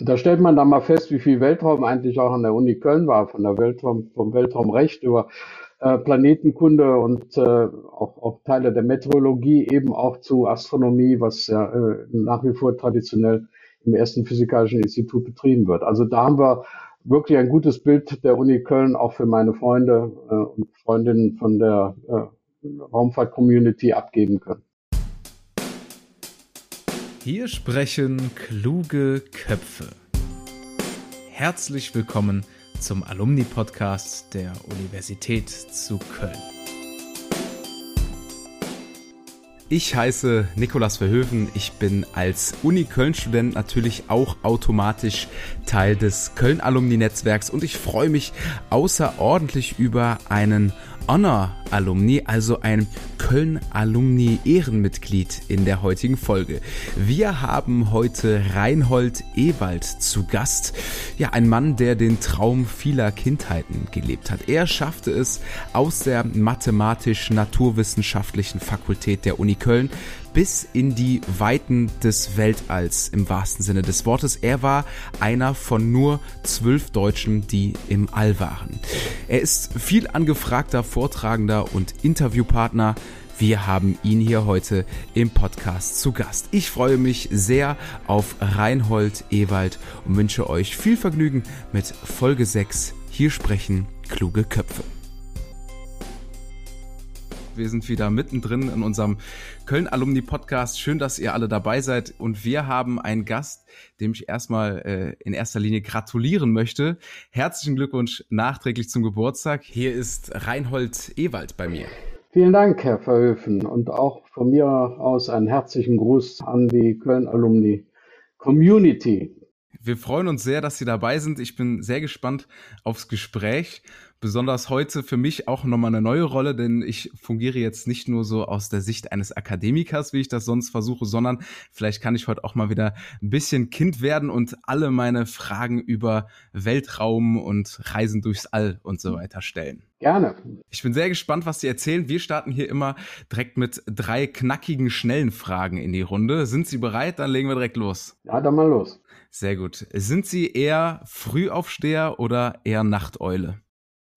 Da stellt man dann mal fest, wie viel Weltraum eigentlich auch an der Uni Köln war, von der Weltraum, vom Weltraumrecht über äh, Planetenkunde und äh, auch, auch Teile der Meteorologie, eben auch zu Astronomie, was ja äh, nach wie vor traditionell im ersten Physikalischen Institut betrieben wird. Also da haben wir wirklich ein gutes Bild der Uni Köln, auch für meine Freunde äh, und Freundinnen von der äh, Raumfahrt-Community abgeben können. Hier sprechen kluge Köpfe. Herzlich willkommen zum Alumni-Podcast der Universität zu Köln. Ich heiße Nikolas Verhöfen. Ich bin als Uni-Köln-Student natürlich auch automatisch Teil des Köln-Alumni-Netzwerks und ich freue mich außerordentlich über einen Honor-Alumni, also ein Köln-Alumni-Ehrenmitglied in der heutigen Folge. Wir haben heute Reinhold Ewald zu Gast. Ja, ein Mann, der den Traum vieler Kindheiten gelebt hat. Er schaffte es aus der mathematisch-naturwissenschaftlichen Fakultät der Uni Köln bis in die Weiten des Weltalls im wahrsten Sinne des Wortes. Er war einer von nur zwölf Deutschen, die im All waren. Er ist viel angefragter Vortragender und Interviewpartner. Wir haben ihn hier heute im Podcast zu Gast. Ich freue mich sehr auf Reinhold Ewald und wünsche euch viel Vergnügen mit Folge 6. Hier sprechen kluge Köpfe. Wir sind wieder mittendrin in unserem Köln Alumni Podcast. Schön, dass ihr alle dabei seid. Und wir haben einen Gast, dem ich erstmal äh, in erster Linie gratulieren möchte. Herzlichen Glückwunsch nachträglich zum Geburtstag. Hier ist Reinhold Ewald bei mir. Vielen Dank, Herr Verhöfen. Und auch von mir aus einen herzlichen Gruß an die Köln Alumni Community. Wir freuen uns sehr, dass Sie dabei sind. Ich bin sehr gespannt aufs Gespräch besonders heute für mich auch nochmal eine neue Rolle, denn ich fungiere jetzt nicht nur so aus der Sicht eines Akademikers, wie ich das sonst versuche, sondern vielleicht kann ich heute auch mal wieder ein bisschen Kind werden und alle meine Fragen über Weltraum und Reisen durchs All und so weiter stellen. Gerne. Ich bin sehr gespannt, was Sie erzählen. Wir starten hier immer direkt mit drei knackigen, schnellen Fragen in die Runde. Sind Sie bereit? Dann legen wir direkt los. Ja, dann mal los. Sehr gut. Sind Sie eher Frühaufsteher oder eher Nachteule?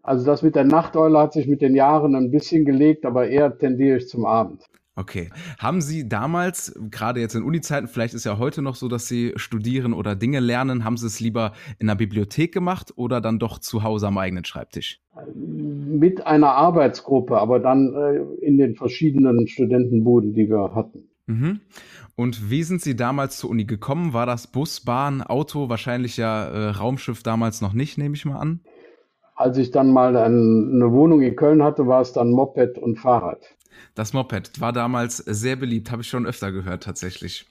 Also das mit der Nachteule hat sich mit den Jahren ein bisschen gelegt, aber eher tendiere ich zum Abend. Okay. Haben Sie damals, gerade jetzt in Uni-Zeiten, vielleicht ist ja heute noch so, dass Sie studieren oder Dinge lernen, haben Sie es lieber in der Bibliothek gemacht oder dann doch zu Hause am eigenen Schreibtisch? Mit einer Arbeitsgruppe, aber dann äh, in den verschiedenen Studentenbuden, die wir hatten. Mhm. Und wie sind Sie damals zur Uni gekommen? War das Bus, Bahn, Auto? Wahrscheinlich ja äh, Raumschiff damals noch nicht, nehme ich mal an. Als ich dann mal eine Wohnung in Köln hatte, war es dann Moped und Fahrrad. Das Moped war damals sehr beliebt, habe ich schon öfter gehört tatsächlich.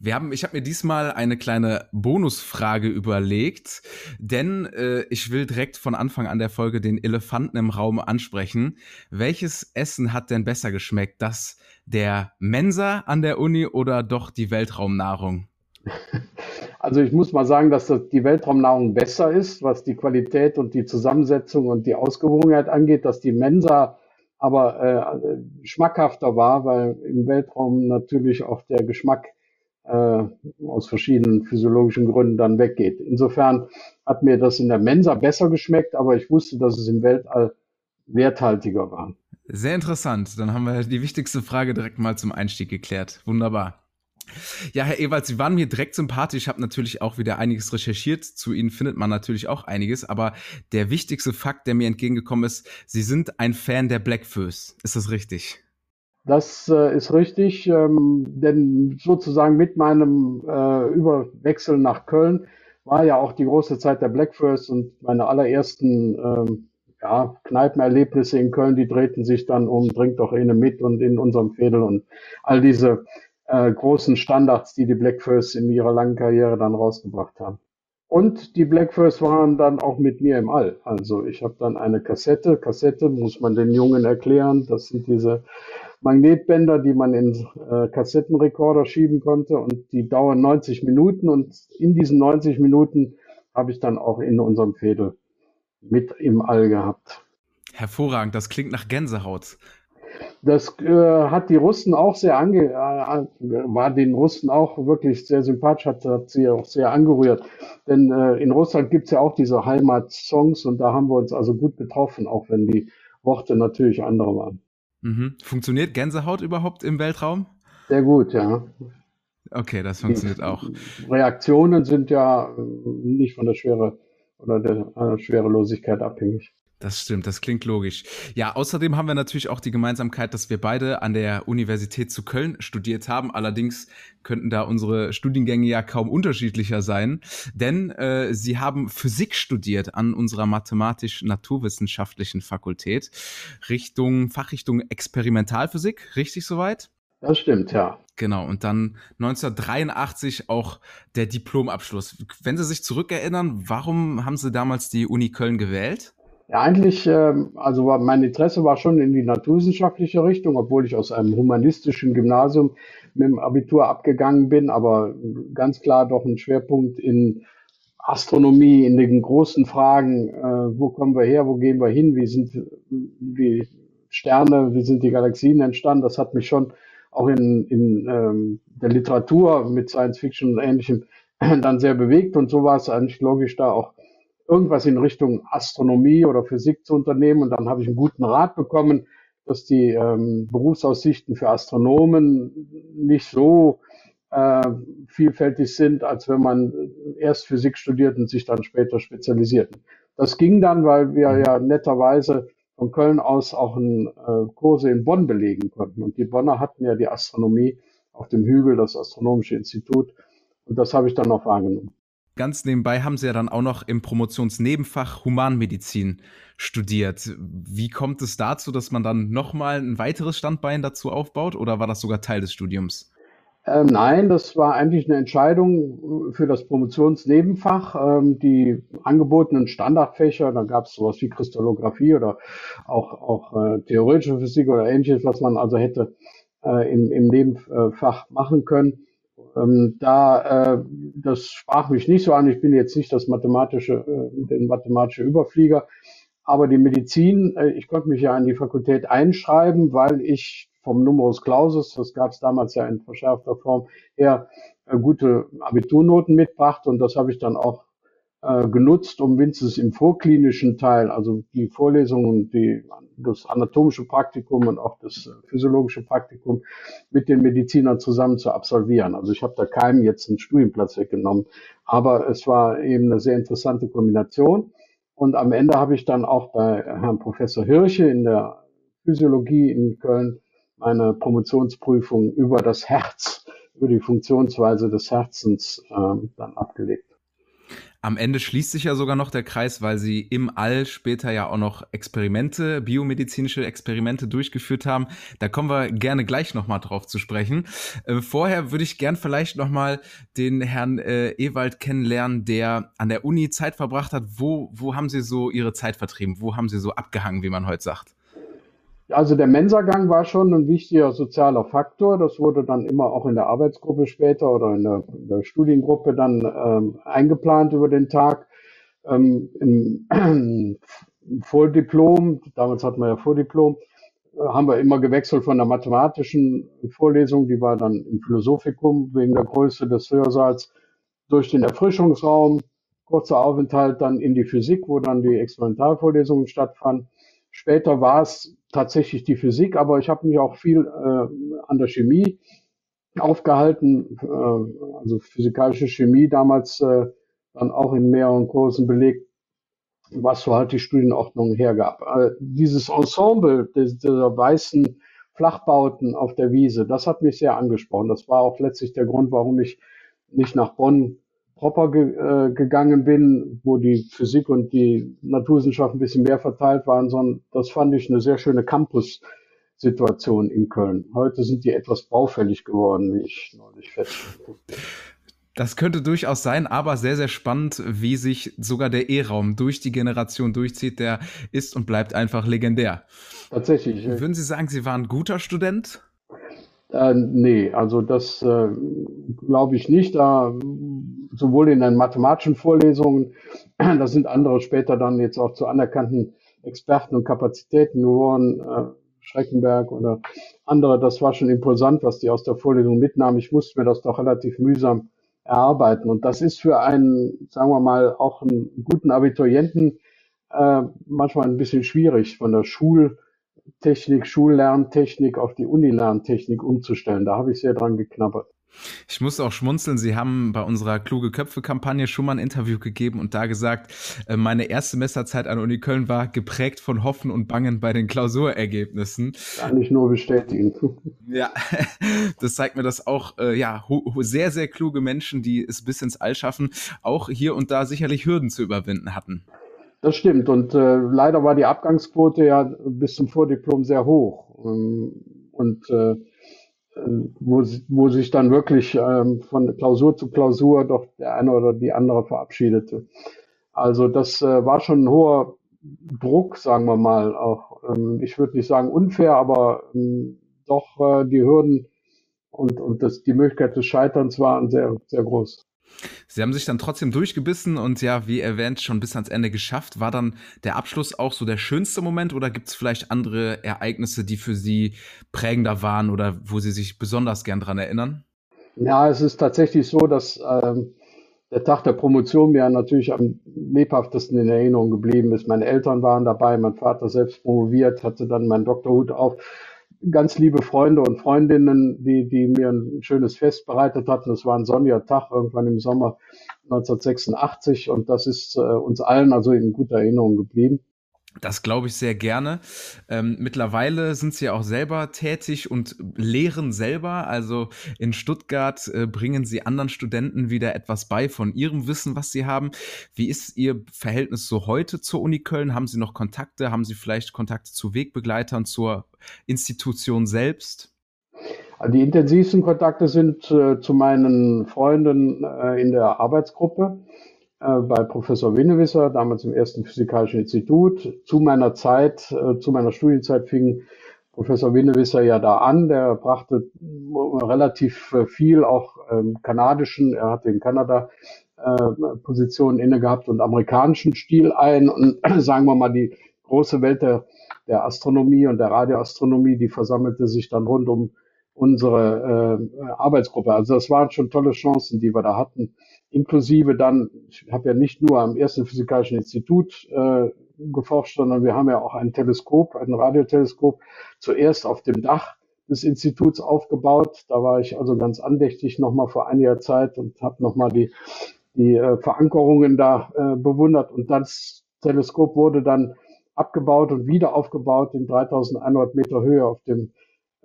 Wir haben, ich habe mir diesmal eine kleine Bonusfrage überlegt, denn äh, ich will direkt von Anfang an der Folge den Elefanten im Raum ansprechen. Welches Essen hat denn besser geschmeckt? Das der Mensa an der Uni oder doch die Weltraumnahrung? Also ich muss mal sagen, dass das die Weltraumnahrung besser ist, was die Qualität und die Zusammensetzung und die Ausgewogenheit angeht, dass die Mensa aber äh, schmackhafter war, weil im Weltraum natürlich auch der Geschmack äh, aus verschiedenen physiologischen Gründen dann weggeht. Insofern hat mir das in der Mensa besser geschmeckt, aber ich wusste, dass es im Weltall werthaltiger war. Sehr interessant. Dann haben wir die wichtigste Frage direkt mal zum Einstieg geklärt. Wunderbar. Ja, Herr Ewald, Sie waren mir direkt sympathisch. Ich habe natürlich auch wieder einiges recherchiert. Zu Ihnen findet man natürlich auch einiges. Aber der wichtigste Fakt, der mir entgegengekommen ist, Sie sind ein Fan der Blackfoes. Ist das richtig? Das äh, ist richtig, ähm, denn sozusagen mit meinem äh, Überwechsel nach Köln war ja auch die große Zeit der Blackfoes und meine allerersten ähm, ja, Kneipenerlebnisse in Köln, die drehten sich dann um Trink doch eine mit und in unserem Fädel und all diese äh, großen Standards, die die Black First in ihrer langen Karriere dann rausgebracht haben. Und die Black First waren dann auch mit mir im All. Also ich habe dann eine Kassette. Kassette muss man den Jungen erklären. Das sind diese Magnetbänder, die man in äh, Kassettenrekorder schieben konnte und die dauern 90 Minuten und in diesen 90 Minuten habe ich dann auch in unserem Fädel mit im All gehabt. Hervorragend, das klingt nach Gänsehaut. Das äh, hat die Russen auch sehr ange, äh, war den Russen auch wirklich sehr sympathisch, hat, hat sie auch sehr angerührt. Denn äh, in Russland gibt's ja auch diese Heimatsongs und da haben wir uns also gut getroffen, auch wenn die Worte natürlich andere waren. Mhm. Funktioniert Gänsehaut überhaupt im Weltraum? Sehr gut, ja. Okay, das funktioniert auch. Reaktionen sind ja äh, nicht von der Schwere oder der äh, Schwerelosigkeit abhängig. Das stimmt, das klingt logisch. Ja, außerdem haben wir natürlich auch die Gemeinsamkeit, dass wir beide an der Universität zu Köln studiert haben. Allerdings könnten da unsere Studiengänge ja kaum unterschiedlicher sein, denn äh, sie haben Physik studiert an unserer mathematisch-naturwissenschaftlichen Fakultät, Richtung Fachrichtung Experimentalphysik, richtig soweit? Das stimmt, ja. Genau, und dann 1983 auch der Diplomabschluss. Wenn Sie sich zurückerinnern, warum haben Sie damals die Uni Köln gewählt? Ja, eigentlich, ähm, also mein Interesse war schon in die naturwissenschaftliche Richtung, obwohl ich aus einem humanistischen Gymnasium mit dem Abitur abgegangen bin, aber ganz klar doch ein Schwerpunkt in Astronomie, in den großen Fragen, äh, wo kommen wir her, wo gehen wir hin, wie sind die Sterne, wie sind die Galaxien entstanden, das hat mich schon auch in, in ähm, der Literatur mit Science Fiction und Ähnlichem dann sehr bewegt und so war es eigentlich logisch, da auch irgendwas in Richtung Astronomie oder Physik zu unternehmen. Und dann habe ich einen guten Rat bekommen, dass die ähm, Berufsaussichten für Astronomen nicht so äh, vielfältig sind, als wenn man erst Physik studiert und sich dann später spezialisiert. Das ging dann, weil wir ja netterweise von Köln aus auch einen äh, Kurse in Bonn belegen konnten. Und die Bonner hatten ja die Astronomie auf dem Hügel, das Astronomische Institut. Und das habe ich dann noch wahrgenommen ganz nebenbei haben Sie ja dann auch noch im Promotionsnebenfach Humanmedizin studiert. Wie kommt es dazu, dass man dann nochmal ein weiteres Standbein dazu aufbaut oder war das sogar Teil des Studiums? Ähm, nein, das war eigentlich eine Entscheidung für das Promotionsnebenfach. Ähm, die angebotenen Standardfächer, da gab es sowas wie Kristallographie oder auch, auch äh, theoretische Physik oder ähnliches, was man also hätte äh, im, im Nebenfach machen können ähm, da, äh, das sprach mich nicht so an. Ich bin jetzt nicht das mathematische, äh, den mathematische Überflieger. Aber die Medizin, äh, ich konnte mich ja an die Fakultät einschreiben, weil ich vom Numerus Clausus, das gab es damals ja in verschärfter Form, eher äh, gute Abiturnoten mitbrachte. Und das habe ich dann auch genutzt, um wenigstens im vorklinischen Teil, also die Vorlesungen, die, das anatomische Praktikum und auch das äh, physiologische Praktikum mit den Medizinern zusammen zu absolvieren. Also ich habe da keinem jetzt einen Studienplatz weggenommen, aber es war eben eine sehr interessante Kombination. Und am Ende habe ich dann auch bei Herrn Professor Hirsche in der Physiologie in Köln meine Promotionsprüfung über das Herz, über die Funktionsweise des Herzens äh, dann abgelegt. Am Ende schließt sich ja sogar noch der Kreis, weil sie im All später ja auch noch Experimente, biomedizinische Experimente durchgeführt haben. Da kommen wir gerne gleich nochmal drauf zu sprechen. Äh, vorher würde ich gern vielleicht nochmal den Herrn äh, Ewald kennenlernen, der an der Uni Zeit verbracht hat. Wo, wo haben Sie so Ihre Zeit vertrieben? Wo haben Sie so abgehangen, wie man heute sagt? Also der Mensagang war schon ein wichtiger sozialer Faktor. Das wurde dann immer auch in der Arbeitsgruppe später oder in der, in der Studiengruppe dann ähm, eingeplant über den Tag. Ähm, Im, im Vordiplom, damals hatten wir ja Vordiplom, äh, haben wir immer gewechselt von der mathematischen Vorlesung, die war dann im Philosophikum wegen der Größe des Hörsaals, durch den Erfrischungsraum, kurzer Aufenthalt dann in die Physik, wo dann die Experimentalvorlesungen stattfanden. Später war es tatsächlich die Physik, aber ich habe mich auch viel äh, an der Chemie aufgehalten, äh, also physikalische Chemie damals äh, dann auch in mehreren Kursen belegt, was so halt die Studienordnung hergab. Äh, dieses Ensemble des, dieser weißen Flachbauten auf der Wiese, das hat mich sehr angesprochen. Das war auch letztlich der Grund, warum ich nicht nach Bonn proper ge, äh, gegangen bin, wo die Physik und die Naturwissenschaft ein bisschen mehr verteilt waren, sondern das fand ich eine sehr schöne Campus-Situation in Köln. Heute sind die etwas baufällig geworden, wie ich neulich feststellte. Das könnte durchaus sein, aber sehr, sehr spannend, wie sich sogar der E-Raum durch die Generation durchzieht. Der ist und bleibt einfach legendär. Tatsächlich. Würden Sie sagen, Sie waren ein guter Student? Äh, nee, also das äh, glaube ich nicht. Da, sowohl in den mathematischen Vorlesungen, da sind andere später dann jetzt auch zu anerkannten Experten und Kapazitäten geworden, äh, Schreckenberg oder andere, das war schon imposant, was die aus der Vorlesung mitnahmen. Ich musste mir das doch relativ mühsam erarbeiten. Und das ist für einen, sagen wir mal, auch einen guten Abiturienten äh, manchmal ein bisschen schwierig, von der Schultechnik, Schullerntechnik auf die Unilerntechnik umzustellen. Da habe ich sehr dran geknabbert. Ich muss auch schmunzeln. Sie haben bei unserer Kluge Köpfe-Kampagne schon mal ein Interview gegeben und da gesagt, äh, meine erste Semesterzeit an Uni Köln war geprägt von Hoffen und Bangen bei den Klausurergebnissen. Kann ich nur bestätigen. Ja, das zeigt mir, dass auch äh, ja, sehr, sehr kluge Menschen, die es bis ins All schaffen, auch hier und da sicherlich Hürden zu überwinden hatten. Das stimmt. Und äh, leider war die Abgangsquote ja bis zum Vordiplom sehr hoch. Ähm, und äh, wo, wo sich dann wirklich ähm, von Klausur zu Klausur doch der eine oder die andere verabschiedete. Also das äh, war schon ein hoher Druck, sagen wir mal. Auch ähm, ich würde nicht sagen unfair, aber ähm, doch äh, die Hürden und, und das, die Möglichkeit des Scheiterns waren sehr, sehr groß. Sie haben sich dann trotzdem durchgebissen und ja, wie erwähnt, schon bis ans Ende geschafft. War dann der Abschluss auch so der schönste Moment oder gibt es vielleicht andere Ereignisse, die für Sie prägender waren oder wo Sie sich besonders gern dran erinnern? Ja, es ist tatsächlich so, dass ähm, der Tag der Promotion mir natürlich am lebhaftesten in Erinnerung geblieben ist. Meine Eltern waren dabei, mein Vater selbst promoviert, hatte dann meinen Doktorhut auf ganz liebe Freunde und Freundinnen, die, die mir ein schönes Fest bereitet hatten. Es war ein sonniger Tag irgendwann im Sommer 1986 und das ist äh, uns allen also in guter Erinnerung geblieben. Das glaube ich sehr gerne. Ähm, mittlerweile sind Sie ja auch selber tätig und lehren selber. Also in Stuttgart äh, bringen Sie anderen Studenten wieder etwas bei von Ihrem Wissen, was Sie haben. Wie ist Ihr Verhältnis so heute zur Uni Köln? Haben Sie noch Kontakte? Haben Sie vielleicht Kontakte zu Wegbegleitern, zur Institution selbst? Die intensivsten Kontakte sind äh, zu meinen Freunden äh, in der Arbeitsgruppe bei Professor Winnewisser, damals im ersten Physikalischen Institut. Zu meiner Zeit, äh, zu meiner Studienzeit fing Professor Winnewisser ja da an. Der brachte relativ äh, viel auch ähm, kanadischen, er hatte in Kanada Positionen inne gehabt und amerikanischen Stil ein. Und sagen wir mal, die große Welt der, der Astronomie und der Radioastronomie, die versammelte sich dann rund um unsere äh, Arbeitsgruppe. Also das waren schon tolle Chancen, die wir da hatten inklusive dann, ich habe ja nicht nur am ersten Physikalischen Institut äh, geforscht, sondern wir haben ja auch ein Teleskop, ein Radioteleskop, zuerst auf dem Dach des Instituts aufgebaut. Da war ich also ganz andächtig nochmal vor einiger Zeit und habe nochmal die, die äh, Verankerungen da äh, bewundert. Und das Teleskop wurde dann abgebaut und wieder aufgebaut in 3100 Meter Höhe auf dem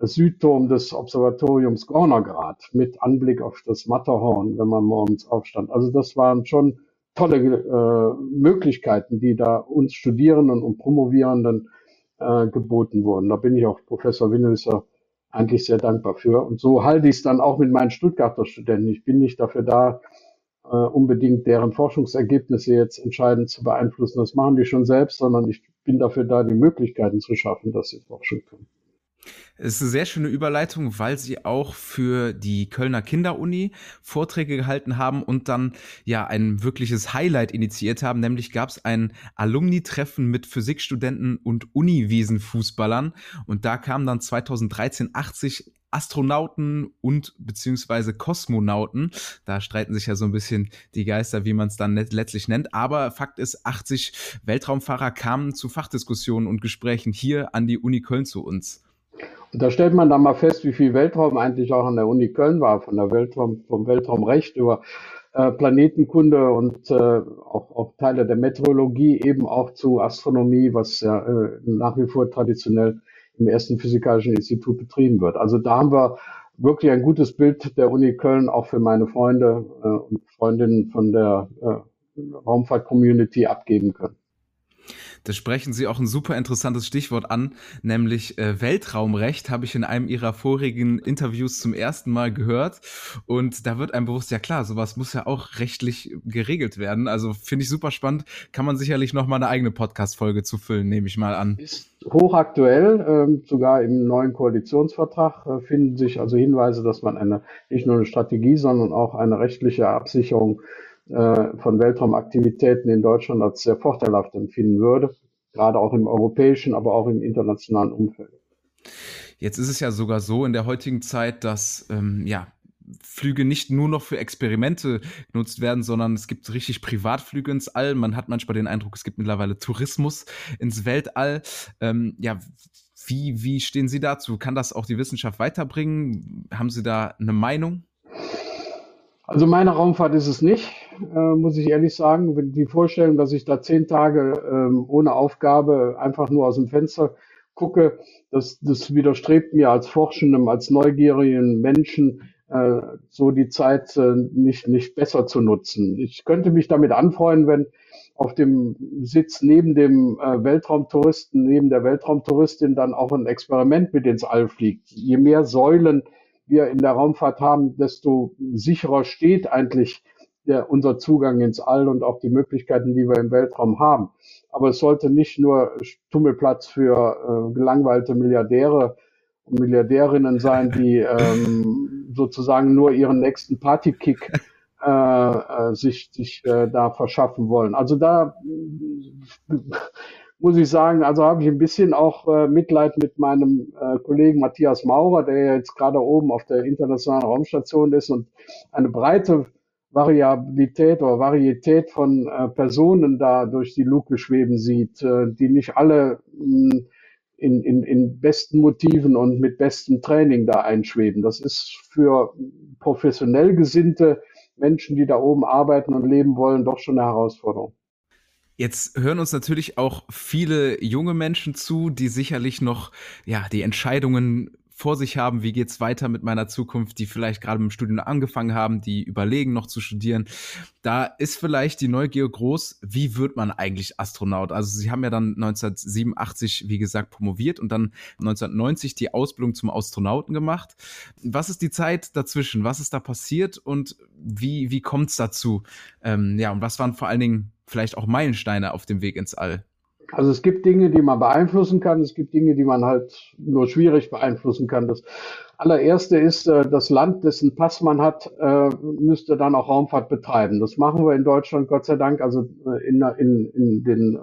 Südturm des Observatoriums Gornergrad mit Anblick auf das Matterhorn, wenn man morgens aufstand. Also das waren schon tolle äh, Möglichkeiten, die da uns Studierenden und Promovierenden äh, geboten wurden. Da bin ich auch Professor Winnelser eigentlich sehr dankbar für. Und so halte ich es dann auch mit meinen Stuttgarter Studenten. Ich bin nicht dafür da, äh, unbedingt deren Forschungsergebnisse jetzt entscheidend zu beeinflussen. Das machen die schon selbst, sondern ich bin dafür da, die Möglichkeiten zu schaffen, dass sie forschen können. Es ist eine sehr schöne Überleitung, weil sie auch für die Kölner Kinderuni Vorträge gehalten haben und dann ja ein wirkliches Highlight initiiert haben. Nämlich gab es ein Alumni-Treffen mit Physikstudenten und Uniwiesenfußballern. Und da kamen dann 2013 80 Astronauten und beziehungsweise Kosmonauten. Da streiten sich ja so ein bisschen die Geister, wie man es dann letztlich nennt. Aber Fakt ist, 80 Weltraumfahrer kamen zu Fachdiskussionen und Gesprächen hier an die Uni Köln zu uns. Da stellt man dann mal fest, wie viel Weltraum eigentlich auch an der Uni Köln war, von der Weltraum, vom Weltraumrecht über äh, Planetenkunde und äh, auch, auch Teile der Meteorologie, eben auch zu Astronomie, was ja äh, nach wie vor traditionell im ersten Physikalischen Institut betrieben wird. Also da haben wir wirklich ein gutes Bild der Uni Köln auch für meine Freunde äh, und Freundinnen von der äh, Raumfahrt-Community abgeben können. Da sprechen Sie auch ein super interessantes Stichwort an, nämlich äh, Weltraumrecht habe ich in einem Ihrer vorigen Interviews zum ersten Mal gehört. Und da wird einem bewusst, ja klar, sowas muss ja auch rechtlich geregelt werden. Also finde ich super spannend. Kann man sicherlich noch mal eine eigene Podcast-Folge zu füllen, nehme ich mal an. Ist hochaktuell, ähm, sogar im neuen Koalitionsvertrag äh, finden sich also Hinweise, dass man eine nicht nur eine Strategie, sondern auch eine rechtliche Absicherung äh, von Weltraumaktivitäten in Deutschland als sehr vorteilhaft empfinden würde, gerade auch im europäischen, aber auch im internationalen Umfeld. Jetzt ist es ja sogar so in der heutigen Zeit, dass ähm, ja Flüge nicht nur noch für Experimente genutzt werden, sondern es gibt richtig Privatflüge ins All. Man hat manchmal den Eindruck, es gibt mittlerweile Tourismus ins Weltall. Ähm, ja, wie, wie stehen Sie dazu? Kann das auch die Wissenschaft weiterbringen? Haben Sie da eine Meinung? Also meine Raumfahrt ist es nicht, äh, muss ich ehrlich sagen. Die Vorstellung, dass ich da zehn Tage ähm, ohne Aufgabe einfach nur aus dem Fenster gucke, das, das widerstrebt mir als Forschendem, als neugierigen Menschen, äh, so die Zeit äh, nicht, nicht besser zu nutzen. Ich könnte mich damit anfreuen, wenn auf dem Sitz neben dem äh, Weltraumtouristen, neben der Weltraumtouristin dann auch ein Experiment mit ins All fliegt. Je mehr Säulen wir in der Raumfahrt haben, desto sicherer steht eigentlich der, unser Zugang ins All und auch die Möglichkeiten, die wir im Weltraum haben. Aber es sollte nicht nur Tummelplatz für äh, gelangweilte Milliardäre und Milliardärinnen sein, die ähm, sozusagen nur ihren nächsten Partykick äh, äh, sich, sich äh, da verschaffen wollen. Also da muss ich sagen, also habe ich ein bisschen auch äh, Mitleid mit meinem äh, Kollegen Matthias Maurer, der jetzt gerade oben auf der internationalen Raumstation ist und eine breite Variabilität oder Varietät von äh, Personen da durch die Luke schweben sieht, äh, die nicht alle mh, hm, in, in, in besten Motiven und mit bestem Training da einschweben. Das ist für professionell gesinnte Menschen, die da oben arbeiten und leben wollen, doch schon eine Herausforderung. Jetzt hören uns natürlich auch viele junge Menschen zu, die sicherlich noch ja die Entscheidungen vor sich haben, wie geht's weiter mit meiner Zukunft, die vielleicht gerade mit dem Studium angefangen haben, die überlegen noch zu studieren. Da ist vielleicht die Neugier groß, wie wird man eigentlich Astronaut? Also Sie haben ja dann 1987, wie gesagt, promoviert und dann 1990 die Ausbildung zum Astronauten gemacht. Was ist die Zeit dazwischen? Was ist da passiert und wie, wie kommt's dazu? Ähm, ja, und was waren vor allen Dingen vielleicht auch Meilensteine auf dem Weg ins All? Also es gibt Dinge, die man beeinflussen kann, es gibt Dinge, die man halt nur schwierig beeinflussen kann. Das allererste ist, äh, das Land, dessen Pass man hat, äh, müsste dann auch Raumfahrt betreiben. Das machen wir in Deutschland, Gott sei Dank, also äh, in, in, in den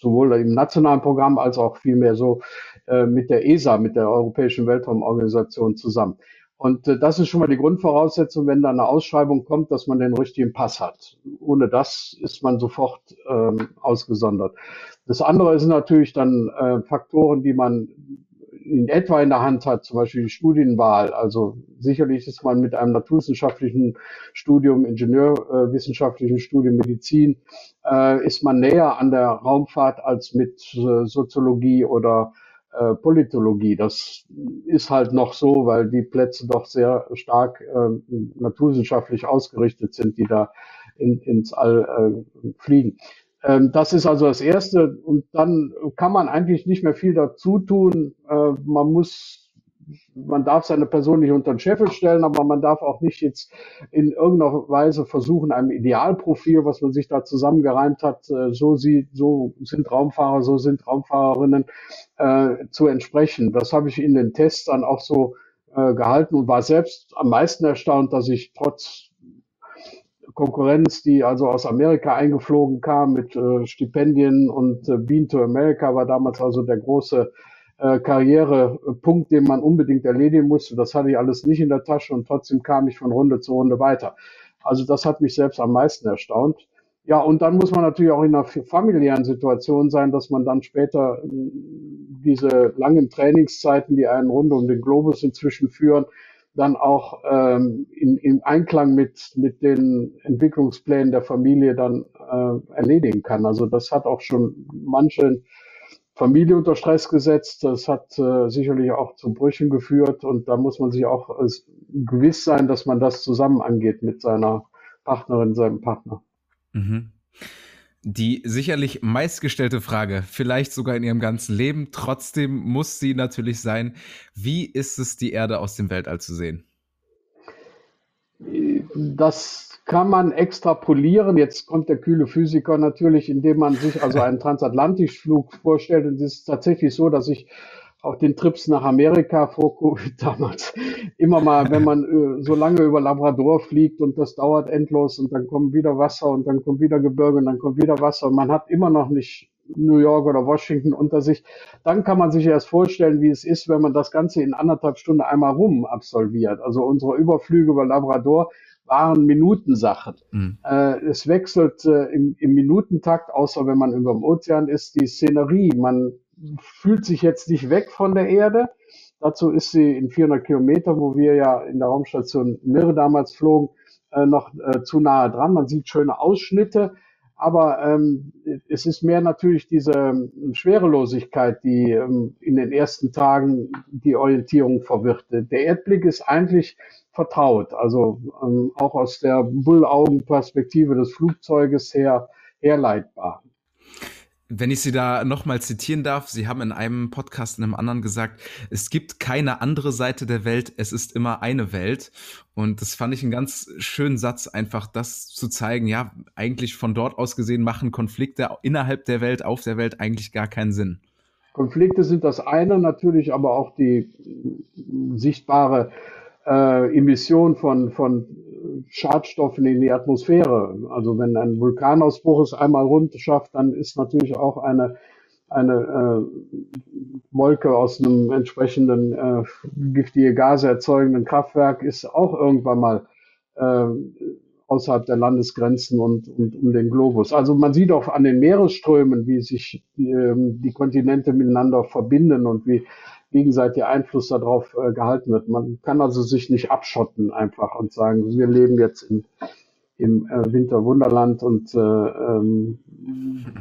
sowohl im nationalen Programm als auch vielmehr so mit der ESA, mit der Europäischen Weltraumorganisation zusammen. Und das ist schon mal die Grundvoraussetzung, wenn da eine Ausschreibung kommt, dass man den richtigen Pass hat. Ohne das ist man sofort ähm, ausgesondert. Das andere ist natürlich dann äh, Faktoren, die man in etwa in der Hand hat, zum Beispiel die Studienwahl. Also sicherlich ist man mit einem naturwissenschaftlichen Studium, ingenieurwissenschaftlichen Studium Medizin, äh, ist man näher an der Raumfahrt als mit äh, Soziologie oder äh, Politologie. Das ist halt noch so, weil die Plätze doch sehr stark äh, naturwissenschaftlich ausgerichtet sind, die da in, ins All äh, fliegen. Ähm, das ist also das Erste. Und dann kann man eigentlich nicht mehr viel dazu tun. Äh, man muss, man darf seine Person nicht unter den Scheffel stellen, aber man darf auch nicht jetzt in irgendeiner Weise versuchen, einem Idealprofil, was man sich da zusammengereimt hat, äh, so sieht, so sind Raumfahrer, so sind Raumfahrerinnen, äh, zu entsprechen. Das habe ich in den Tests dann auch so gehalten und war selbst am meisten erstaunt, dass ich trotz Konkurrenz, die also aus Amerika eingeflogen kam mit äh, Stipendien und äh, Bean to America war damals also der große äh, Karrierepunkt, den man unbedingt erledigen musste. Das hatte ich alles nicht in der Tasche und trotzdem kam ich von Runde zu Runde weiter. Also das hat mich selbst am meisten erstaunt. Ja, und dann muss man natürlich auch in einer familiären Situation sein, dass man dann später äh, diese langen Trainingszeiten, die einen rund um den Globus inzwischen führen, dann auch ähm, in, in Einklang mit, mit den Entwicklungsplänen der Familie dann äh, erledigen kann. Also das hat auch schon manche Familie unter Stress gesetzt. Das hat äh, sicherlich auch zu Brüchen geführt und da muss man sich auch äh, gewiss sein, dass man das zusammen angeht mit seiner Partnerin, seinem Partner. Mhm. Die sicherlich meistgestellte Frage, vielleicht sogar in ihrem ganzen Leben, trotzdem muss sie natürlich sein, wie ist es, die Erde aus dem Weltall zu sehen? Das kann man extrapolieren. Jetzt kommt der kühle Physiker natürlich, indem man sich also einen Transatlantikflug vorstellt. Und es ist tatsächlich so, dass ich auch den Trips nach Amerika vor Covid damals immer mal, wenn man äh, so lange über Labrador fliegt und das dauert endlos und dann kommt wieder Wasser und dann kommt wieder Gebirge und dann kommt wieder Wasser und man hat immer noch nicht New York oder Washington unter sich. Dann kann man sich erst vorstellen, wie es ist, wenn man das Ganze in anderthalb Stunden einmal rum absolviert. Also unsere Überflüge über Labrador waren Minutensachen. Mhm. Äh, es wechselt äh, im, im Minutentakt, außer wenn man über dem Ozean ist, die Szenerie. Man fühlt sich jetzt nicht weg von der Erde. Dazu ist sie in 400 Kilometer, wo wir ja in der Raumstation Mir damals flogen, äh, noch zu nahe dran. Man sieht schöne Ausschnitte, aber ähm, es ist mehr natürlich diese ähm, Schwerelosigkeit, die ähm, in den ersten Tagen die Orientierung verwirrte. Der Erdblick ist eigentlich vertraut, also ähm, auch aus der Bullaugenperspektive des Flugzeuges her herleitbar. Wenn ich Sie da nochmal zitieren darf, Sie haben in einem Podcast in einem anderen gesagt, es gibt keine andere Seite der Welt, es ist immer eine Welt. Und das fand ich einen ganz schönen Satz, einfach das zu zeigen, ja, eigentlich von dort aus gesehen machen Konflikte innerhalb der Welt, auf der Welt eigentlich gar keinen Sinn. Konflikte sind das eine, natürlich aber auch die sichtbare äh, Emission von, von Schadstoffen in die Atmosphäre. Also wenn ein Vulkanausbruch es einmal rund schafft, dann ist natürlich auch eine, eine äh, Wolke aus einem entsprechenden äh, giftige Gase erzeugenden Kraftwerk ist auch irgendwann mal äh, außerhalb der Landesgrenzen und, und um den Globus. Also man sieht auch an den Meeresströmen, wie sich die, ähm, die Kontinente miteinander verbinden und wie gegenseitiger Einfluss darauf äh, gehalten wird. Man kann also sich nicht abschotten einfach und sagen, wir leben jetzt im, im äh, Winterwunderland und äh, ähm,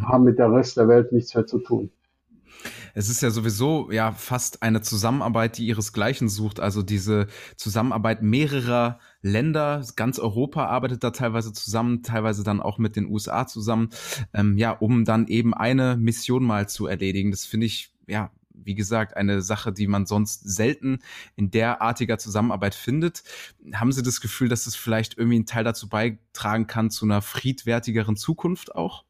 haben mit der Rest der Welt nichts mehr zu tun. Es ist ja sowieso ja fast eine Zusammenarbeit, die ihresgleichen sucht. Also diese Zusammenarbeit mehrerer Länder, ganz Europa arbeitet da teilweise zusammen, teilweise dann auch mit den USA zusammen, ähm, ja, um dann eben eine Mission mal zu erledigen. Das finde ich ja wie gesagt, eine Sache, die man sonst selten in derartiger Zusammenarbeit findet. Haben Sie das Gefühl, dass es vielleicht irgendwie einen Teil dazu beitragen kann zu einer friedwertigeren Zukunft auch?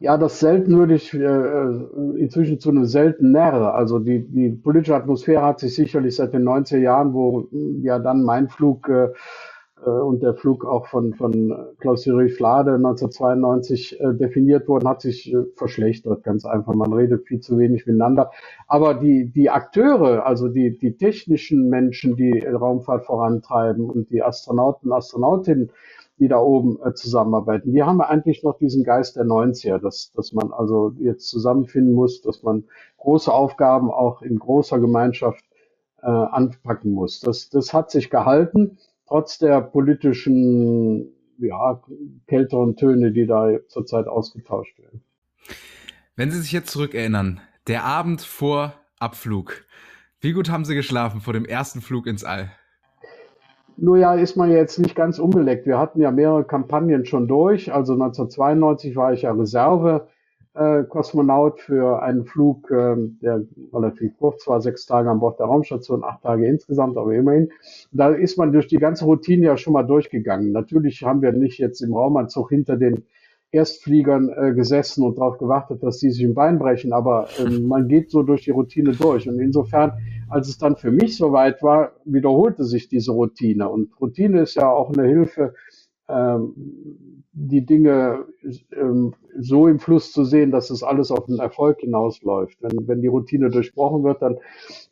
Ja, das selten würde ich äh, äh inzwischen zu einem seltener. Also die, die politische Atmosphäre hat sich sicherlich seit den 90er Jahren, wo ja dann mein Flug äh, und der Flug auch von, von Klaus-Jürich Flade 1992 äh, definiert worden, hat sich äh, verschlechtert, ganz einfach. Man redet viel zu wenig miteinander. Aber die, die Akteure, also die, die technischen Menschen, die Raumfahrt vorantreiben und die Astronauten, Astronautinnen, die da oben äh, zusammenarbeiten, die haben eigentlich noch diesen Geist der 90er, dass, dass man also jetzt zusammenfinden muss, dass man große Aufgaben auch in großer Gemeinschaft äh, anpacken muss. Das, das hat sich gehalten trotz der politischen, ja, kälteren Töne, die da zurzeit ausgetauscht werden. Wenn Sie sich jetzt zurückerinnern, der Abend vor Abflug, wie gut haben Sie geschlafen vor dem ersten Flug ins All? Nur ja, ist man jetzt nicht ganz unbeleckt. Wir hatten ja mehrere Kampagnen schon durch. Also 1992 war ich ja Reserve äh, Kosmonaut für einen Flug, äh, der relativ kurz war, sechs Tage an Bord der Raumstation, acht Tage insgesamt, aber immerhin. Da ist man durch die ganze Routine ja schon mal durchgegangen. Natürlich haben wir nicht jetzt im Raumanzug hinter den Erstfliegern äh, gesessen und darauf gewartet, dass sie sich ein Bein brechen, aber äh, man geht so durch die Routine durch. Und insofern, als es dann für mich soweit war, wiederholte sich diese Routine. Und Routine ist ja auch eine Hilfe, die Dinge ähm, so im Fluss zu sehen, dass es alles auf den Erfolg hinausläuft. Wenn, wenn die Routine durchbrochen wird, dann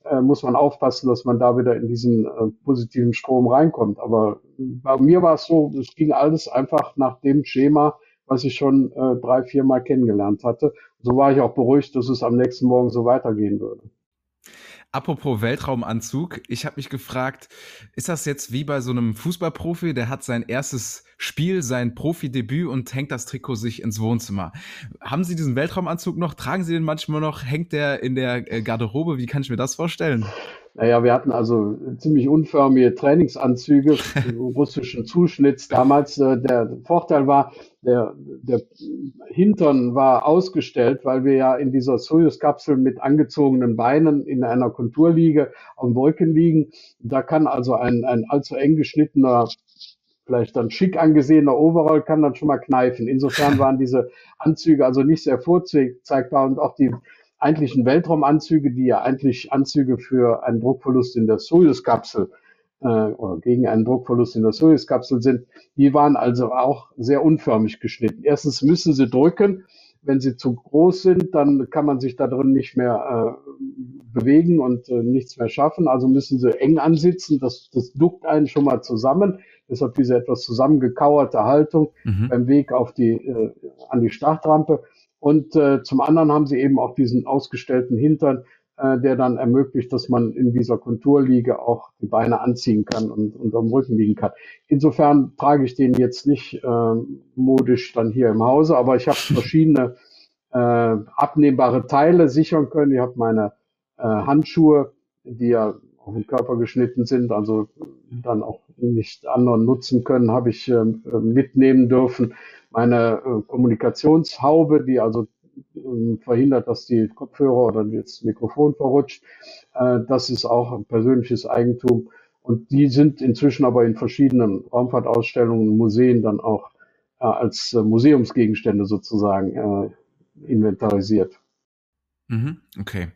äh, muss man aufpassen, dass man da wieder in diesen äh, positiven Strom reinkommt. Aber bei mir war es so, es ging alles einfach nach dem Schema, was ich schon äh, drei, vier Mal kennengelernt hatte. So war ich auch beruhigt, dass es am nächsten Morgen so weitergehen würde. Apropos Weltraumanzug, ich habe mich gefragt, ist das jetzt wie bei so einem Fußballprofi, der hat sein erstes Spiel, sein Profidebüt und hängt das Trikot sich ins Wohnzimmer. Haben Sie diesen Weltraumanzug noch? Tragen Sie den manchmal noch? Hängt der in der äh, Garderobe? Wie kann ich mir das vorstellen? Naja, wir hatten also ziemlich unförmige Trainingsanzüge russischen Zuschnitts damals. Äh, der Vorteil war, der, der Hintern war ausgestellt, weil wir ja in dieser Soyuz-Kapsel mit angezogenen Beinen in einer Konturliege dem Wolken liegen. Da kann also ein, ein allzu eng geschnittener vielleicht dann schick angesehener Overall kann dann schon mal kneifen. Insofern waren diese Anzüge also nicht sehr vorzeigbar und auch die eigentlichen Weltraumanzüge, die ja eigentlich Anzüge für einen Druckverlust in der Soyuz-Kapsel äh, oder gegen einen Druckverlust in der Soyuz-Kapsel sind, die waren also auch sehr unförmig geschnitten. Erstens müssen sie drücken, Wenn sie zu groß sind, dann kann man sich da drin nicht mehr äh, bewegen und äh, nichts mehr schaffen. Also müssen sie eng ansitzen. Das, das duckt einen schon mal zusammen. Deshalb diese etwas zusammengekauerte Haltung mhm. beim Weg auf die, äh, an die Startrampe. Und äh, zum anderen haben sie eben auch diesen ausgestellten Hintern, äh, der dann ermöglicht, dass man in dieser Konturliege auch die Beine anziehen kann und, am Rücken liegen kann. Insofern trage ich den jetzt nicht äh, modisch dann hier im Hause, aber ich habe verschiedene äh, abnehmbare Teile sichern können. Ich habe meine äh, Handschuhe, die ja auf den Körper geschnitten sind, also dann auch nicht anderen nutzen können, habe ich äh, mitnehmen dürfen. Meine äh, Kommunikationshaube, die also äh, verhindert, dass die Kopfhörer oder das Mikrofon verrutscht, äh, das ist auch ein persönliches Eigentum. Und die sind inzwischen aber in verschiedenen Raumfahrtausstellungen, Museen dann auch äh, als äh, Museumsgegenstände sozusagen inventarisiert. Mhm, okay.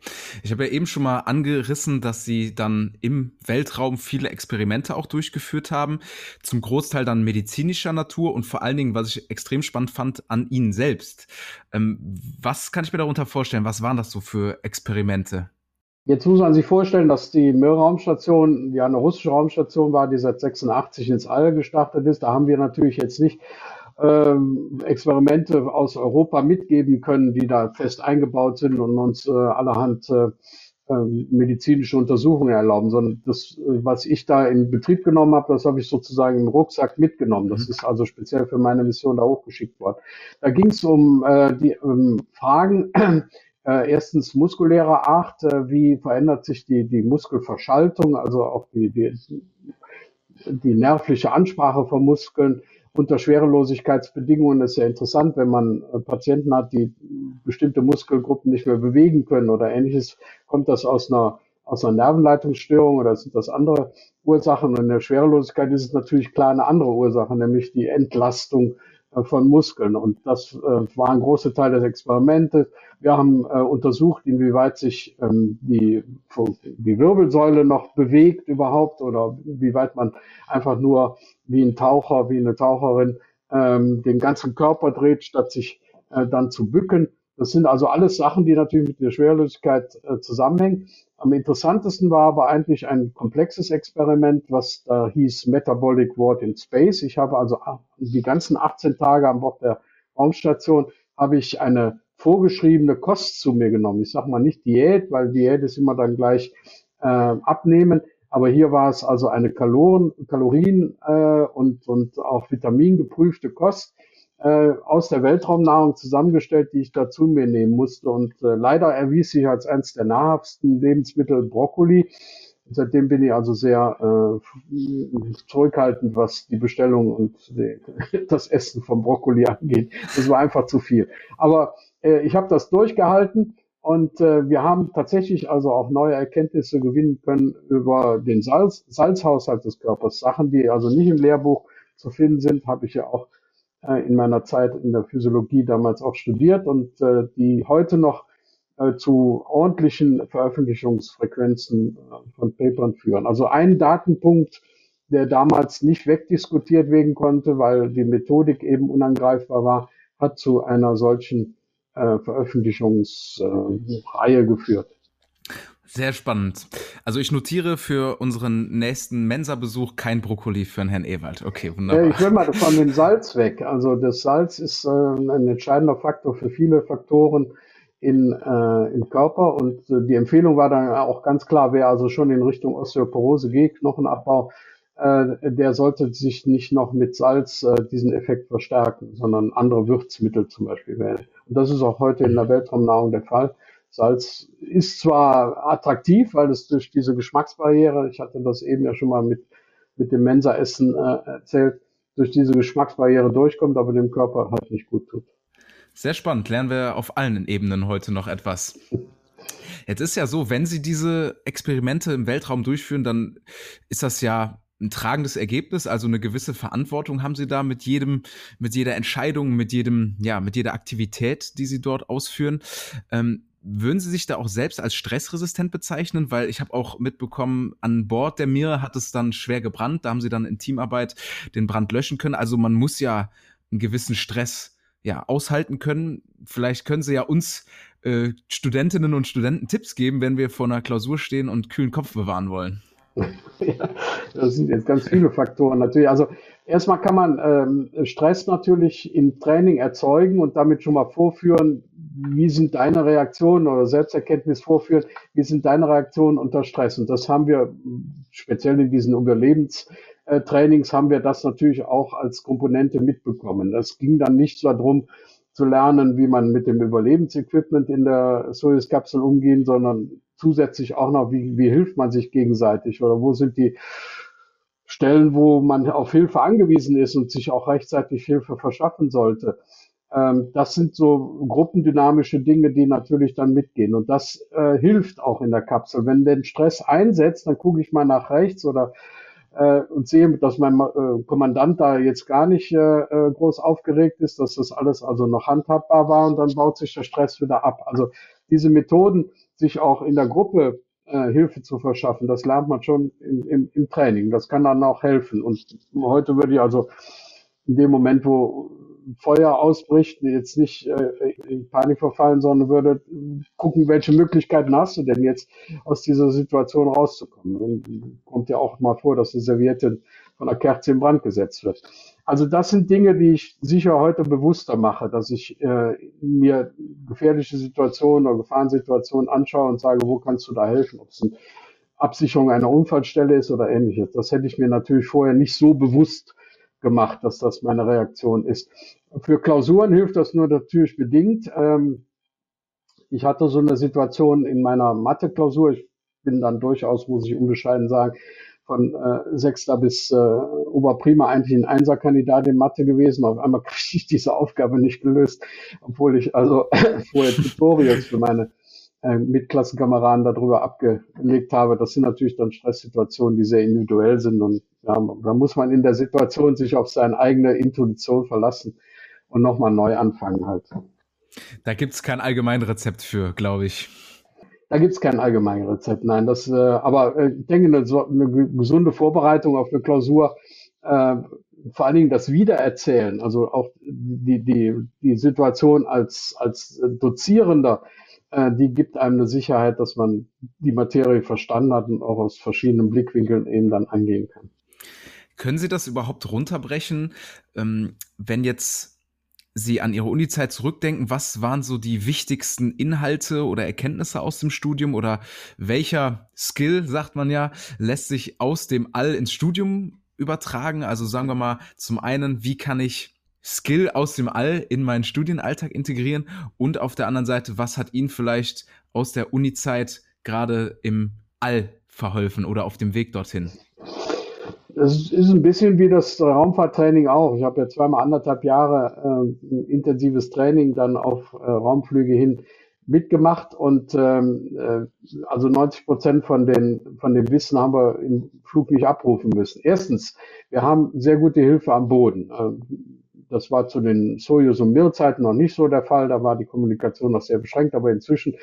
Ich habe ja eben schon mal angerissen, dass Sie dann im Weltraum viele Experimente auch durchgeführt haben, zum Großteil dann medizinischer Natur und vor allen Dingen, was ich extrem spannend fand, an Ihnen selbst. Ähm, was kann ich mir darunter vorstellen? Was waren das so für Experimente? Jetzt muss man sich vorstellen, dass die Mir-Raumstation ja eine russische Raumstation war, die seit 86 ins All gestartet ist. Da haben wir natürlich jetzt nicht ähm, Experimente aus Europa mitgeben können, die da fest eingebaut sind und uns äh, allerhand äh, ähm, medizinische Untersuchungen erlauben, sondern das, äh, was ich da in Betrieb genommen habe, das habe ich sozusagen im Rucksack mitgenommen. Das mhm. ist also speziell für meine Mission da hochgeschickt worden. Da ging es um äh, die ähm, Fragen, äh, erstens muskulärer Art, äh, wie verändert sich die, die Muskelverschaltung, also auch die, die, die nervliche Ansprache von Muskeln, unter Schwerelosigkeitsbedingungen ist ja interessant, wenn man äh, Patienten hat, die bestimmte Muskelgruppen nicht mehr bewegen können oder ähnliches, kommt das aus einer, aus einer Nervenleitungsstörung oder sind das andere Ursachen? Und in der Schwerelosigkeit ist es natürlich klar eine andere Ursache, nämlich die Entlastung von Muskeln. Und das äh, war ein großer Teil des Experimentes. Wir haben äh, untersucht, inwieweit sich ähm, die, die Wirbelsäule noch bewegt überhaupt oder wie weit man einfach nur wie ein Taucher, wie eine Taucherin ähm, den ganzen Körper dreht, statt sich äh, dann zu bücken. Das sind also alles Sachen, die natürlich mit der Schwerlosigkeit äh, zusammenhängen. Am interessantesten war aber eigentlich ein komplexes Experiment, was da hieß Metabolic Ward in Space. Ich habe also die ganzen 18 Tage an Bord der Raumstation habe ich eine vorgeschriebene Kost zu mir genommen. Ich sage mal nicht Diät, weil Diät ist immer dann gleich äh, abnehmen. Aber hier war es also eine Kaloren, Kalorien äh, und, und auch vitamingeprüfte Kost äh, aus der Weltraumnahrung zusammengestellt, die ich da zu mir nehmen musste. Und äh, leider erwies sich als eines der nahrhaftesten Lebensmittel Brokkoli. Seitdem bin ich also sehr äh, zurückhaltend, was die Bestellung und die, das Essen vom Brokkoli angeht. Das war einfach zu viel. Aber äh, ich habe das durchgehalten und äh, wir haben tatsächlich also auch neue Erkenntnisse gewinnen können über den Salz, Salzhaushalt des Körpers. Sachen, die also nicht im Lehrbuch zu finden sind, habe ich ja auch äh, in meiner Zeit in der Physiologie damals auch studiert und äh, die heute noch äh, zu ordentlichen Veröffentlichungsfrequenzen äh, von Papern führen. Also ein Datenpunkt, der damals nicht wegdiskutiert werden konnte, weil die Methodik eben unangreifbar war, hat zu einer solchen äh, Veröffentlichungsreihe geführt. Sehr spannend. Also ich notiere für unseren nächsten Mensa-Besuch kein Brokkoli für den Herrn Ewald. Okay, wunderbar. Ich will mal von dem Salz weg. Also das Salz ist äh, ein entscheidender Faktor für viele Faktoren in, äh, im Körper und äh, die Empfehlung war dann auch ganz klar, wer also schon in Richtung Osteoporose geht, Knochenabbau, äh, der sollte sich nicht noch mit Salz äh, diesen Effekt verstärken, sondern andere Würzmittel zum Beispiel wählen. Und das ist auch heute in der Weltraumnahrung der Fall. Salz ist zwar attraktiv, weil es durch diese Geschmacksbarriere, ich hatte das eben ja schon mal mit, mit dem Mensa-Essen äh, erzählt, durch diese Geschmacksbarriere durchkommt, aber dem Körper halt nicht gut tut. Sehr spannend. Lernen wir auf allen Ebenen heute noch etwas. Jetzt ist ja so, wenn Sie diese Experimente im Weltraum durchführen, dann ist das ja ein tragendes Ergebnis, also eine gewisse Verantwortung haben Sie da mit jedem, mit jeder Entscheidung, mit jedem, ja, mit jeder Aktivität, die Sie dort ausführen. Ähm, würden Sie sich da auch selbst als stressresistent bezeichnen? Weil ich habe auch mitbekommen, an Bord der Mir hat es dann schwer gebrannt. Da haben Sie dann in Teamarbeit den Brand löschen können. Also man muss ja einen gewissen Stress ja, aushalten können. Vielleicht können Sie ja uns äh, Studentinnen und Studenten Tipps geben, wenn wir vor einer Klausur stehen und kühlen Kopf bewahren wollen. Ja, das sind jetzt ganz viele Faktoren natürlich. Also erstmal kann man ähm, Stress natürlich im Training erzeugen und damit schon mal vorführen, wie sind deine Reaktionen oder Selbsterkenntnis vorführen, wie sind deine Reaktionen unter Stress. Und das haben wir speziell in diesen Überlebenstrainings haben wir das natürlich auch als Komponente mitbekommen. Das ging dann nicht so darum, zu lernen, wie man mit dem Überlebensequipment in der Soyuz-Kapsel umgehen, sondern zusätzlich auch noch, wie, wie hilft man sich gegenseitig oder wo sind die Stellen, wo man auf Hilfe angewiesen ist und sich auch rechtzeitig Hilfe verschaffen sollte. Ähm, das sind so gruppendynamische Dinge, die natürlich dann mitgehen. Und das äh, hilft auch in der Kapsel. Wenn der Stress einsetzt, dann gucke ich mal nach rechts oder äh, und sehe, dass mein äh, Kommandant da jetzt gar nicht äh, äh, groß aufgeregt ist, dass das alles also noch handhabbar war und dann baut sich der Stress wieder ab. Also diese Methoden, sich auch in der Gruppe äh, Hilfe zu verschaffen, das lernt man schon im, im, im Training. Das kann dann auch helfen. Und heute würde ich also in dem Moment, wo Feuer ausbricht, jetzt nicht äh, in Panik verfallen, sondern würde gucken, welche Möglichkeiten hast du denn jetzt aus dieser Situation rauszukommen. Und kommt ja auch mal vor, dass eine Serviette von einer Kerze in Brand gesetzt wird. Also das sind Dinge, die ich sicher heute bewusster mache, dass ich äh, mir gefährliche Situationen oder Gefahrensituationen anschaue und sage, wo kannst du da helfen? Ob es eine Absicherung einer Unfallstelle ist oder ähnliches. Das hätte ich mir natürlich vorher nicht so bewusst gemacht, dass das meine Reaktion ist. Für Klausuren hilft das nur natürlich bedingt. Ähm, ich hatte so eine Situation in meiner Mathe-Klausur. Ich bin dann durchaus, muss ich unbescheiden sagen, von äh, Sechster bis äh, Oberprima eigentlich ein Einserkandidat in Mathe gewesen. Auf einmal kriege ich diese Aufgabe nicht gelöst, obwohl ich also vorher Tutorials für meine äh, Mitklassenkameraden darüber abgelegt habe. Das sind natürlich dann Stresssituationen, die sehr individuell sind und ja, da muss man in der Situation sich auf seine eigene Intuition verlassen und nochmal neu anfangen halt. Da gibt's kein Allgemeinrezept für, glaube ich. Da gibt's kein Allgemeinrezept, nein. Das, äh, aber äh, ich denke, eine, eine gesunde Vorbereitung auf eine Klausur, äh, vor allen Dingen das Wiedererzählen, also auch die, die, die Situation als, als Dozierender, äh, die gibt einem eine Sicherheit, dass man die Materie verstanden hat und auch aus verschiedenen Blickwinkeln eben dann angehen kann. Können Sie das überhaupt runterbrechen, ähm, wenn jetzt Sie an Ihre Uni-Zeit zurückdenken, was waren so die wichtigsten Inhalte oder Erkenntnisse aus dem Studium oder welcher Skill, sagt man ja, lässt sich aus dem All ins Studium übertragen? Also sagen wir mal, zum einen, wie kann ich Skill aus dem All in meinen Studienalltag integrieren? Und auf der anderen Seite, was hat Ihnen vielleicht aus der Uni-Zeit gerade im All verholfen oder auf dem Weg dorthin? Es ist ein bisschen wie das Raumfahrttraining auch. Ich habe ja zweimal anderthalb Jahre äh, intensives Training dann auf äh, Raumflüge hin mitgemacht und ähm, äh, also 90 Prozent von den von dem Wissen haben wir im Flug nicht abrufen müssen. Erstens, wir haben sehr gute Hilfe am Boden. Äh, das war zu den Soyuz und Mir Zeiten noch nicht so der Fall. Da war die Kommunikation noch sehr beschränkt, aber inzwischen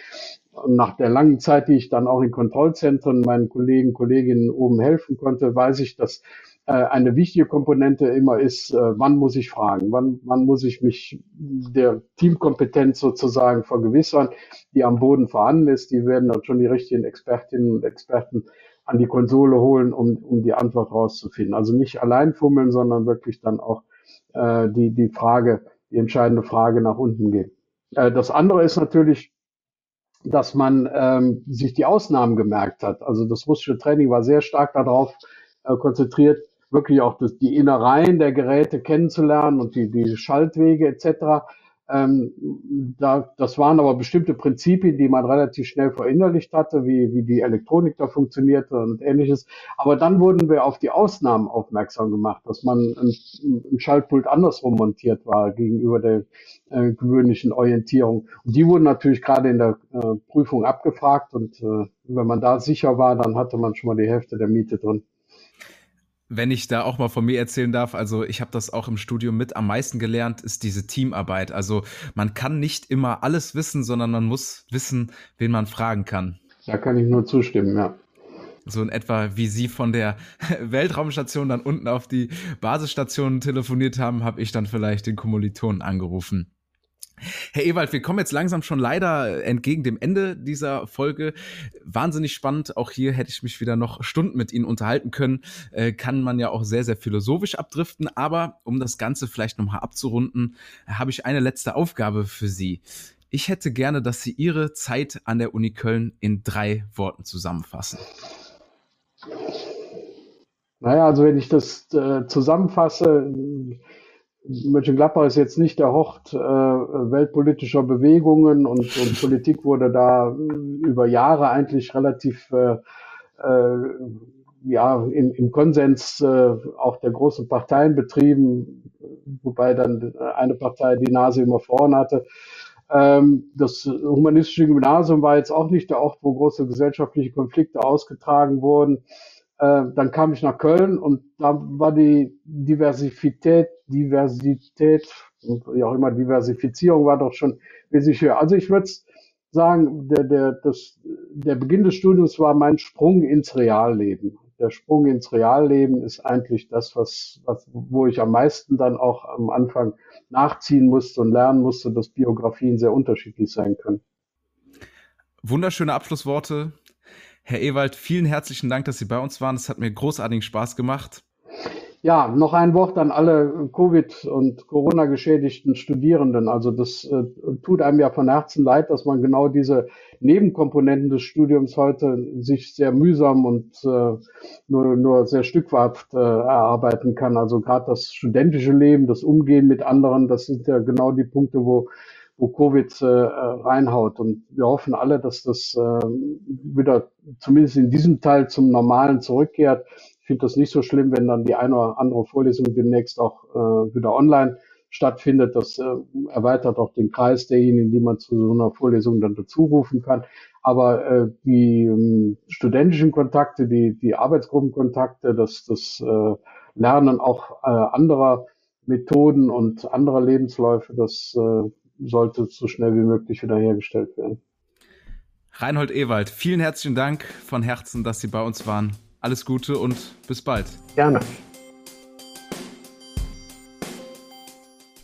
nach der langen Zeit, die ich dann auch in Kontrollzentren meinen Kollegen, Kolleginnen oben helfen konnte, weiß ich, dass äh, eine wichtige Komponente immer ist, äh, wann muss ich fragen, wann, wann muss ich mich der Teamkompetenz sozusagen vergewissern, die am Boden vorhanden ist. Die werden dann schon die richtigen Expertinnen und Experten an die Konsole holen, um, um die Antwort rauszufinden. Also nicht allein fummeln, sondern wirklich dann auch äh, die, die Frage, die entscheidende Frage nach unten gehen. Äh, das andere ist natürlich, dass man ähm, sich die Ausnahmen gemerkt hat. Also das russische Training war sehr stark darauf äh, konzentriert, wirklich auch das, die Innereien der Geräte kennenzulernen und die, die Schaltwege etc. Ähm, da, das waren aber bestimmte Prinzipien, die man relativ schnell verinnerlicht hatte, wie, wie die Elektronik da funktionierte und ähnliches. Aber dann wurden wir auf die Ausnahmen aufmerksam gemacht, dass man ein, ein Schaltpult andersrum montiert war gegenüber der äh, gewöhnlichen Orientierung. Und die wurden natürlich gerade in der äh, Prüfung abgefragt und äh, wenn man da sicher war, dann hatte man schon mal die Hälfte der Miete drin wenn ich da auch mal von mir erzählen darf, also ich habe das auch im Studium mit am meisten gelernt, ist diese Teamarbeit. Also man kann nicht immer alles wissen, sondern man muss wissen, wen man fragen kann. Da kann ich nur zustimmen, ja. so in etwa wie Sie von der Weltraumstation dann unten auf die Basisstation telefoniert haben, habe ich dann vielleicht den Kommilitonen angerufen. Herr Ewald, wir kommen jetzt langsam schon leider entgegen dem Ende dieser Folge. Wahnsinnig spannend. Auch hier hätte ich mich wieder noch Stunden mit Ihnen unterhalten können. Äh, kann man ja auch sehr, sehr philosophisch abdriften. Aber um das Ganze vielleicht nochmal abzurunden, habe ich eine letzte Aufgabe für Sie. Ich hätte gerne, dass Sie Ihre Zeit an der Uni Köln in drei Worten zusammenfassen. Naja, also wenn ich das äh, zusammenfasse, Mönchengladbach ist jetzt nicht der Hort äh, weltpolitischer Bewegungen und, und, Politik wurde da über Jahre eigentlich relativ äh, äh, ja, in, im Konsens äh, auch der großen Parteien betrieben, wobei dann eine Partei die Nase immer vorn hatte. Ähm, das humanistische Gymnasium war jetzt auch nicht der Ort, wo große gesellschaftliche Konflikte ausgetragen wurden. Äh, dann kam ich nach Köln und da war die Diversität, Diversität, wie auch immer, Diversifizierung war doch schon wesentlich höher. Also ich würde sagen, der, der, das, der Beginn des Studiums war mein Sprung ins Realleben. Der Sprung ins Realleben ist eigentlich das, was, was, wo ich am meisten dann auch am Anfang nachziehen musste und lernen musste, dass Biografien sehr unterschiedlich sein können. Wunderschöne Abschlussworte. Herr Ewald, vielen herzlichen Dank, dass Sie bei uns waren. Es hat mir großartigen Spaß gemacht. Ja, noch ein Wort an alle Covid- und Corona-geschädigten Studierenden. Also das äh, tut einem ja von Herzen leid, dass man genau diese Nebenkomponenten des Studiums heute sich sehr mühsam und äh, nur, nur sehr stückhaft äh, erarbeiten kann. Also gerade das studentische Leben, das Umgehen mit anderen, das sind ja genau die Punkte, wo wo Covid äh, reinhaut. Und wir hoffen alle, dass das äh, wieder zumindest in diesem Teil zum Normalen zurückkehrt. Ich finde das nicht so schlimm, wenn dann die eine oder andere Vorlesung demnächst auch äh, wieder online stattfindet. Das äh, erweitert auch den Kreis derjenigen, die man zu so einer Vorlesung dann dazu rufen kann. Aber äh, die ähm, studentischen Kontakte, die, die Arbeitsgruppenkontakte, das, das äh, Lernen auch äh, anderer Methoden und anderer Lebensläufe, das äh, sollte so schnell wie möglich wiederhergestellt werden. Reinhold Ewald, vielen herzlichen Dank von Herzen, dass Sie bei uns waren. Alles Gute und bis bald. Gerne.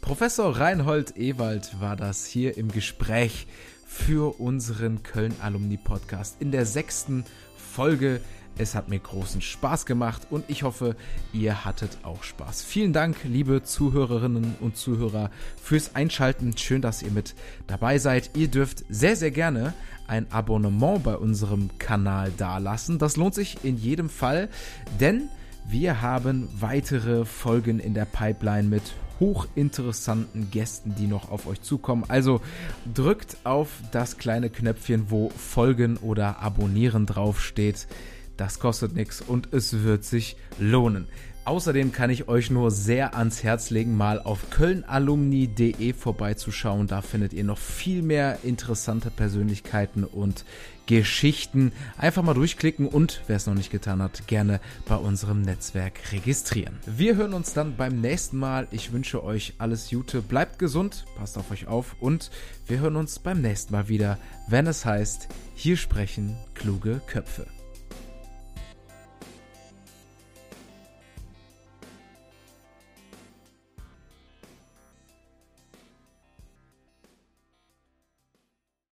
Professor Reinhold Ewald war das hier im Gespräch für unseren Köln-Alumni-Podcast in der sechsten Folge es hat mir großen Spaß gemacht und ich hoffe, ihr hattet auch Spaß. Vielen Dank, liebe Zuhörerinnen und Zuhörer, fürs Einschalten. Schön, dass ihr mit dabei seid. Ihr dürft sehr, sehr gerne ein Abonnement bei unserem Kanal dalassen. Das lohnt sich in jedem Fall, denn wir haben weitere Folgen in der Pipeline mit hochinteressanten Gästen, die noch auf euch zukommen. Also drückt auf das kleine Knöpfchen, wo Folgen oder Abonnieren draufsteht. Das kostet nichts und es wird sich lohnen. Außerdem kann ich euch nur sehr ans Herz legen, mal auf kölnalumni.de vorbeizuschauen. Da findet ihr noch viel mehr interessante Persönlichkeiten und Geschichten. Einfach mal durchklicken und, wer es noch nicht getan hat, gerne bei unserem Netzwerk registrieren. Wir hören uns dann beim nächsten Mal. Ich wünsche euch alles Gute, bleibt gesund, passt auf euch auf und wir hören uns beim nächsten Mal wieder, wenn es heißt, hier sprechen kluge Köpfe.